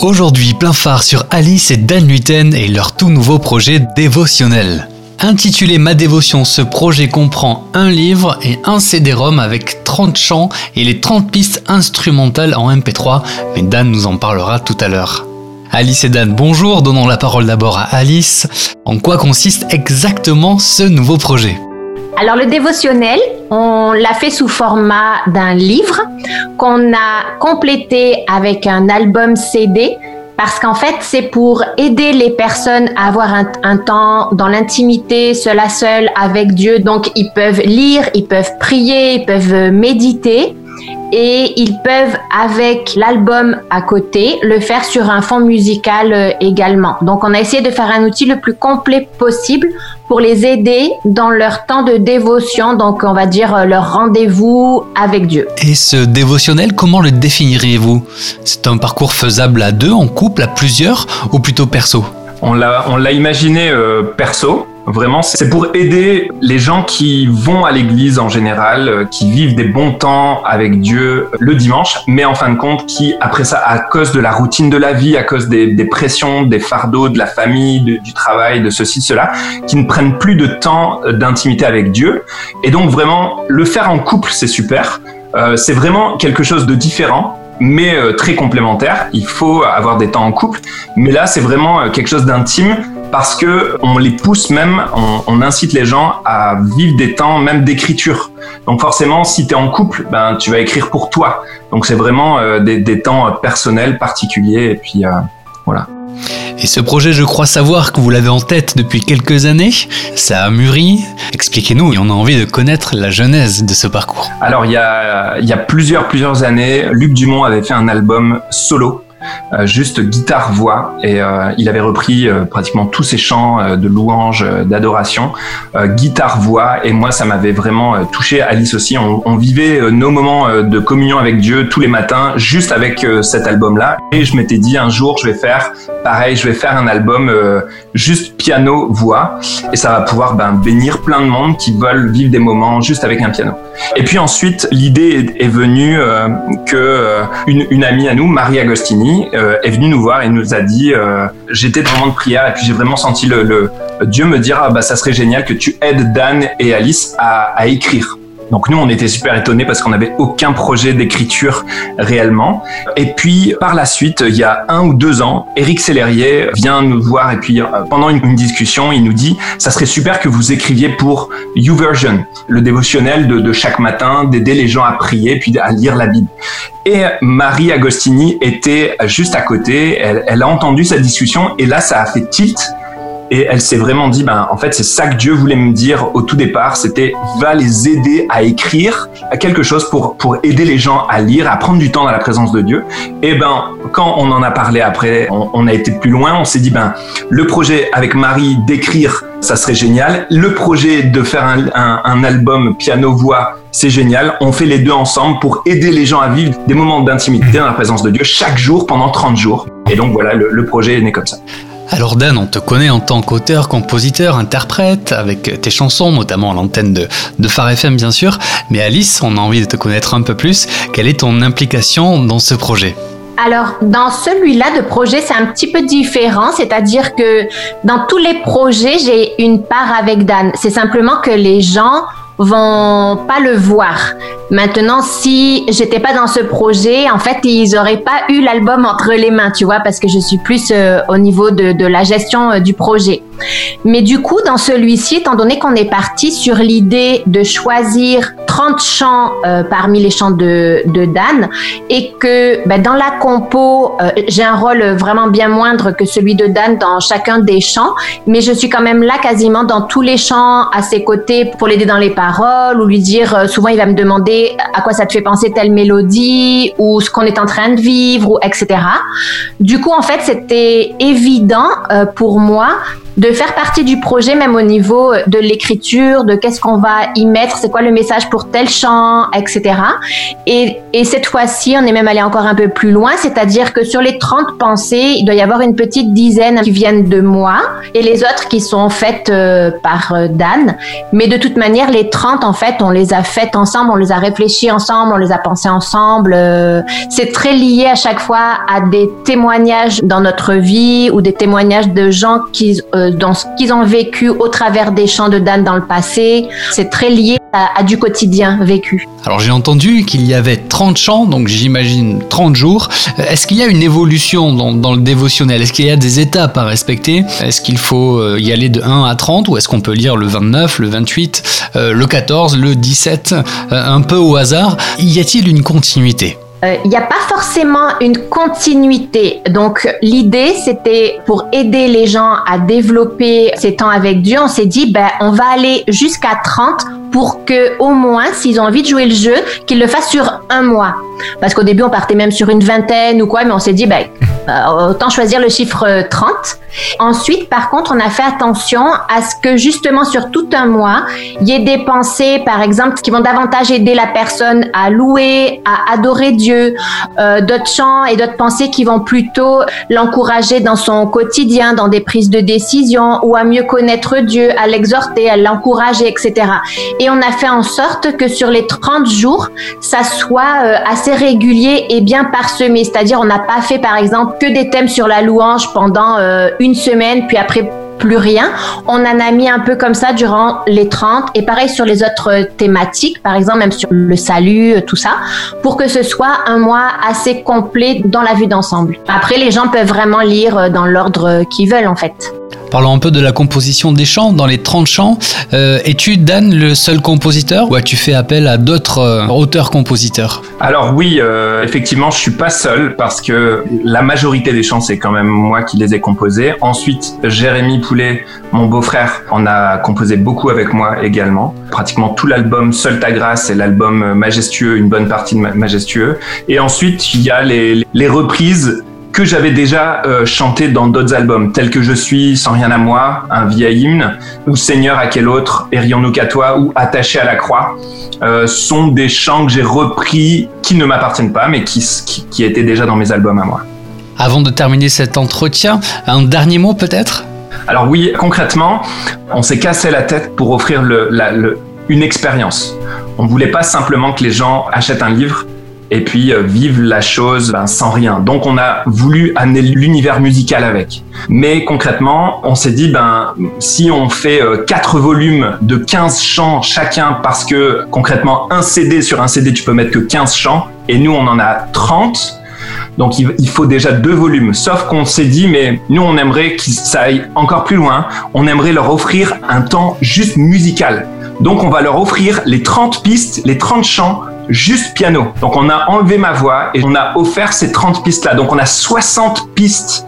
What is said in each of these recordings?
Aujourd'hui, plein phare sur Alice et Dan Lutten et leur tout nouveau projet dévotionnel. Intitulé Ma dévotion, ce projet comprend un livre et un CD-ROM avec 30 chants et les 30 pistes instrumentales en MP3, mais Dan nous en parlera tout à l'heure. Alice et Dan, bonjour, donnons la parole d'abord à Alice. En quoi consiste exactement ce nouveau projet? Alors le dévotionnel, on l'a fait sous format d'un livre qu'on a complété avec un album CD parce qu'en fait, c'est pour aider les personnes à avoir un, temps dans l'intimité, seul à seul avec Dieu. Donc, ils peuvent lire, ils peuvent prier, ils peuvent méditer et ils peuvent, avec l'album à côté, le faire sur un fond musical euh, également. Donc, on a essayé de faire un outil le plus complet possible pour les aider dans leur temps de dévotion, donc on va dire euh, leur rendez-vous avec Dieu. Et ce dévotionnel, comment le définiriez-vous? C'est un parcours faisable à deux, en couple, à plusieurs, ou plutôt perso? On l'a imaginé euh, perso, Vraiment, c'est pour aider les gens qui vont à l'église en général, euh, qui vivent des bons temps avec Dieu le dimanche, mais en fin de compte, qui, après ça, à cause de la routine de la vie, à cause des, pressions, des fardeaux, de la famille, du travail, de ceci, cela, qui ne prennent plus de temps d'intimité avec Dieu. Et donc, vraiment, le faire en couple, c'est super. Euh, c'est vraiment quelque chose de différent mais euh, très complémentaire. Il faut avoir des temps en couple, mais là c'est vraiment quelque chose d'intime parce que on les pousse même, on, incite les gens à vivre des temps même d'écriture. Donc forcément, si tu es en couple, ben tu vas écrire pour toi. Donc c'est vraiment euh, des, temps personnels, particuliers, et puis euh, voilà. Et ce projet, je crois savoir que vous l'avez en tête depuis quelques années. Ça a mûri. Expliquez-nous, et on a envie de connaître la genèse de ce parcours. Alors, il y a, plusieurs, plusieurs années, Luc Dumont avait fait un album solo juste guitare-voix, et euh, il avait repris euh, pratiquement tous ses chants de louange, d'adoration, guitare-voix, et moi ça m'avait vraiment touché. Alice aussi, on, vivait nos moments de communion avec Dieu tous les matins, juste avec cet album-là, et je m'étais dit un jour je vais faire pareil, je vais faire un album juste piano-voix, et ça va pouvoir ben, bénir plein de monde qui veulent vivre des moments juste avec un piano. Et puis ensuite, l'idée est, venue que une, une amie à nous, Marie Agostini, euh, est venu nous voir et nous a dit euh, j'étais dans le de prière et puis j'ai vraiment senti le, Dieu me dire ah, bah ça serait génial que tu aides Dan et Alice à écrire. Donc nous, on était super étonnés parce qu'on n'avait aucun projet d'écriture réellement. Et puis par la suite, il y a un ou deux ans, Eric Sellerier vient nous voir et puis euh, pendant une, discussion, il nous dit ça serait super que vous écriviez pour YouVersion, le dévotionnel de, chaque matin, d'aider les gens à prier puis à lire la Bible. Et Marie Agostini était juste à côté, elle, a entendu cette discussion et là, ça a fait tilt et elle s'est vraiment dit, ben, en fait, c'est ça que Dieu voulait me dire au tout départ, c'était va les aider à écrire à quelque chose pour, pour aider les gens à lire, à prendre du temps dans la présence de Dieu. Et ben, quand on en a parlé après, on, a été plus loin, on s'est dit, ben, le projet avec Marie d'écrire, ça serait génial. Le projet de faire un, un, album piano-voix, c'est génial. On fait les deux ensemble pour aider les gens à vivre des moments d'intimité dans la présence de Dieu chaque jour pendant 30 jours. Et donc voilà, le, le projet est né comme ça. Alors Dan, on te connaît en tant qu'auteur, compositeur, interprète, avec tes chansons, notamment à l'antenne de, de Phare FM bien sûr. Mais Alice, on a envie de te connaître un peu plus. Quelle est ton implication dans ce projet? Alors, dans celui-là de projet, c'est un petit peu différent, c'est-à-dire que dans tous les projets, j'ai une part avec Dan. C'est simplement que les gens vont pas le voir. Maintenant, si j'étais pas dans ce projet, en fait, ils auraient pas eu l'album entre les mains, tu vois, parce que je suis plus euh, au niveau de, de la gestion euh, du projet. Mais du coup, dans celui-ci, étant donné qu'on est parti sur l'idée de choisir 30 chants euh, parmi les chants de, Dan et que ben, dans la compo, j'ai un rôle vraiment bien moindre que celui de Dan dans chacun des chants, mais je suis quand même là quasiment dans tous les chants à ses côtés pour l'aider dans les paroles ou lui dire, souvent il va me demander à quoi ça te fait penser telle mélodie ou ce qu'on est en train de vivre ou etc. Du coup, en fait, c'était évident euh, pour moi de faire partie du projet, même au niveau de l'écriture, de qu'est-ce qu'on va y mettre, c'est quoi le message pour tel chant, etc. Et, et cette fois-ci, on est même allé encore un peu plus loin, c'est-à-dire que sur les 30 pensées, il doit y avoir une petite dizaine qui viennent de moi et les autres qui sont faites euh, par euh, Dan. Mais de toute manière, les 30, en fait, on les a faites ensemble, on les a réfléchies ensemble, on les a pensées ensemble. Euh, c'est très lié à chaque fois à des témoignages dans notre vie ou des témoignages de gens qui, dans ce qu'ils ont vécu au travers des chants de Dan dans le passé. C'est très lié à, du quotidien vécu. Alors j'ai entendu qu'il y avait 30 chants, donc j'imagine 30 jours. Est-ce qu'il y a une évolution dans, dans le dévotionnel? Est-ce qu'il y a des étapes à respecter? Est-ce qu'il faut euh, y aller de 1 à 30 ou est-ce qu'on peut lire le 29, le 28, euh, le 14, le 17, euh, un peu au hasard. Y a-t-il une continuité? Il n'y a pas forcément une continuité. Donc l'idée, c'était pour aider les gens à développer ces temps avec Dieu, on s'est dit, ben, on va aller jusqu'à 30 pour que au moins, s'ils ont envie de jouer le jeu, qu'ils le fassent sur un mois. Parce qu'au début, on partait même sur une vingtaine ou quoi, mais on s'est dit, ben, euh, autant choisir le chiffre 30. Ensuite, par contre, on a fait attention à ce que justement sur tout un mois, il y ait des pensées, par exemple, qui vont davantage aider la personne à louer, à adorer Dieu, euh, d'autres chants et d'autres pensées qui vont plutôt l'encourager dans son quotidien, dans des prises de décision ou à mieux connaître Dieu, à l'exhorter, à l'encourager, etc. Et on a fait en sorte que sur les 30 jours, ça soit euh, assez régulier et bien parsemé. C'est-à-dire, on n'a pas fait, par exemple, que des thèmes sur la louange pendant euh, une semaine, puis après plus rien. On en a mis un peu comme ça durant les 30 et pareil sur les autres thématiques, par exemple même sur le salut, euh, tout ça, pour que ce soit un mois assez complet dans la vue d'ensemble. Après, les gens peuvent vraiment lire dans l'ordre qu'ils veulent en fait. Parlons un peu de la composition des chants. Dans les 30 chants, euh, es-tu, Dan, le seul compositeur ou as-tu fait appel à d'autres euh, auteurs-compositeurs Alors oui, euh, effectivement, je suis pas seul parce que la majorité des chants, c'est quand même moi qui les ai composés. Ensuite, Jérémy Poulet, mon beau-frère, en a composé beaucoup avec moi également. Pratiquement tout l'album Seul ta grâce et l'album Majestueux, une bonne partie de Majestueux. Et ensuite, il y a les, les reprises que j'avais déjà euh, chanté dans d'autres albums, tels que Je suis, Sans rien à moi, un vieil hymne, ou Seigneur à quel autre, Érions-nous qu'à toi, ou Attaché à la croix, euh, sont des chants que j'ai repris qui ne m'appartiennent pas, mais qui, qui, étaient déjà dans mes albums à moi. Avant de terminer cet entretien, un dernier mot peut-être? Alors oui, concrètement, on s'est cassé la tête pour offrir le, le, une expérience. On voulait pas simplement que les gens achètent un livre, et puis euh, vivre la chose ben, sans rien. Donc on a voulu amener l'univers musical avec. Mais concrètement, on s'est dit ben si on fait euh, quatre volumes de 15 chants chacun parce que concrètement un CD sur un CD tu peux mettre que 15 chants et nous on en a 30 donc il, faut déjà deux volumes. Sauf qu'on s'est dit, mais nous on aimerait que ça aille encore plus loin. On aimerait leur offrir un temps juste musical. Donc on va leur offrir les 30 pistes, les 30 chants juste piano. Donc on a enlevé ma voix et on a offert ces 30 pistes là. Donc on a 60 pistes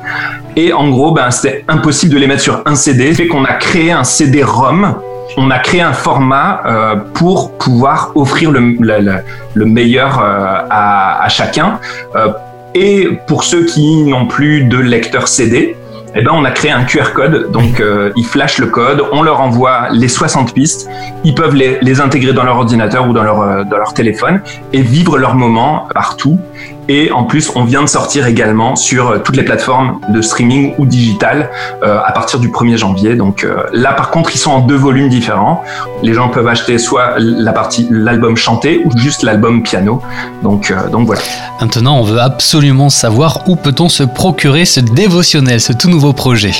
et en gros ben c'était impossible de les mettre sur un CD. Fait qu'on a créé un CD-ROM. On a créé un format euh, pour pouvoir offrir le, le, meilleur euh, à, à, chacun. Euh, et pour ceux qui n'ont plus de lecteur CD, eh ben, on a créé un QR code. Donc, euh, ils flashent le code, on leur envoie les 60 pistes. Ils peuvent les, les intégrer dans leur ordinateur ou dans leur, euh, dans leur téléphone et vivre leur moment partout. Et en plus, on vient de sortir également sur euh, toutes les plateformes de streaming ou digital euh, à partir du 1er janvier. Donc euh, là, par contre, ils sont en deux volumes différents. Les gens peuvent acheter soit la partie l'album chanté ou juste l'album piano. Donc donc voilà. Maintenant, on veut absolument savoir où peut-on se procurer ce dévotionnel, ce tout nouveau projet?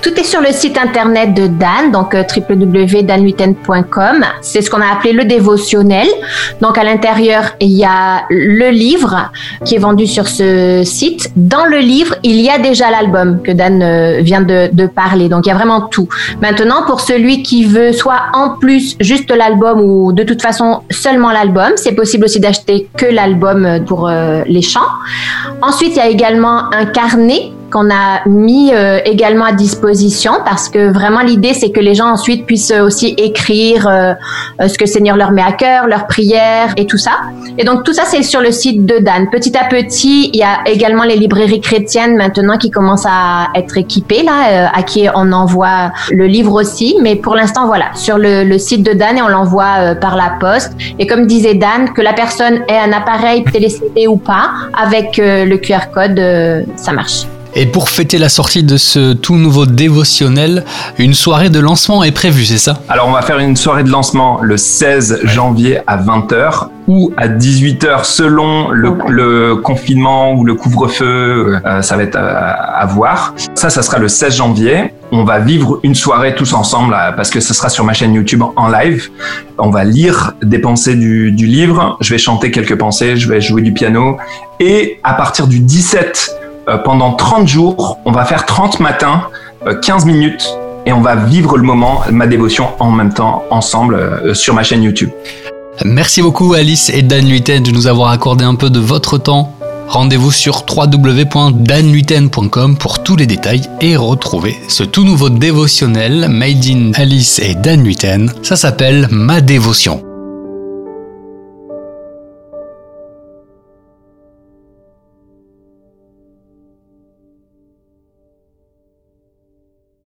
Tout est sur le site internet de Dan, donc euh, www.danwitten.com. C'est ce qu'on a appelé le dévotionnel. Donc à l'intérieur, il y a le livre qui est vendu sur ce site. Dans le livre, il y a déjà l'album que Dan euh, vient de, parler. Donc il y a vraiment tout. Maintenant, pour celui qui veut soit en plus juste l'album ou de toute façon seulement l'album, c'est possible aussi d'acheter que l'album pour euh, les chants. Ensuite, il y a également un carnet qu'on a mis euh, également à disposition parce que vraiment l'idée c'est que les gens ensuite puissent aussi écrire euh, ce que Seigneur leur met à cœur, leurs prières et tout ça. Et donc tout ça c'est sur le site de Dan. Petit à petit, il y a également les librairies chrétiennes maintenant qui commencent à être équipées là, à qui on envoie le livre aussi. Mais pour l'instant voilà, sur le, le, site de Dan et on l'envoie par la poste. Et comme disait Dan, que la personne ait un appareil télécédé ou pas, avec le QR code, ça marche. Et pour fêter la sortie de ce tout nouveau dévotionnel, une soirée de lancement est prévue, c'est ça? Alors on va faire une soirée de lancement le 16 janvier à 20h ou à 18h selon le, confinement ou le couvre-feu, euh, ça va être à, voir. Ça, ça sera le 16 janvier. On va vivre une soirée tous ensemble parce que ce sera sur ma chaîne YouTube en live. On va lire des pensées du, du livre, je vais chanter quelques pensées, je vais jouer du piano et à partir du 17 euh, pendant 30 jours, on va faire 30 matins, 15 euh, minutes, et on va vivre le moment, ma dévotion en même temps, ensemble, euh, sur ma chaîne YouTube. Merci beaucoup Alice et Dan Luiten de nous avoir accordé un peu de votre temps. Rendez-vous sur www.danluiten.com pour tous les détails et retrouver ce tout nouveau dévotionnel Made in Alice et Dan Luiten. Ça s'appelle Ma Dévotion.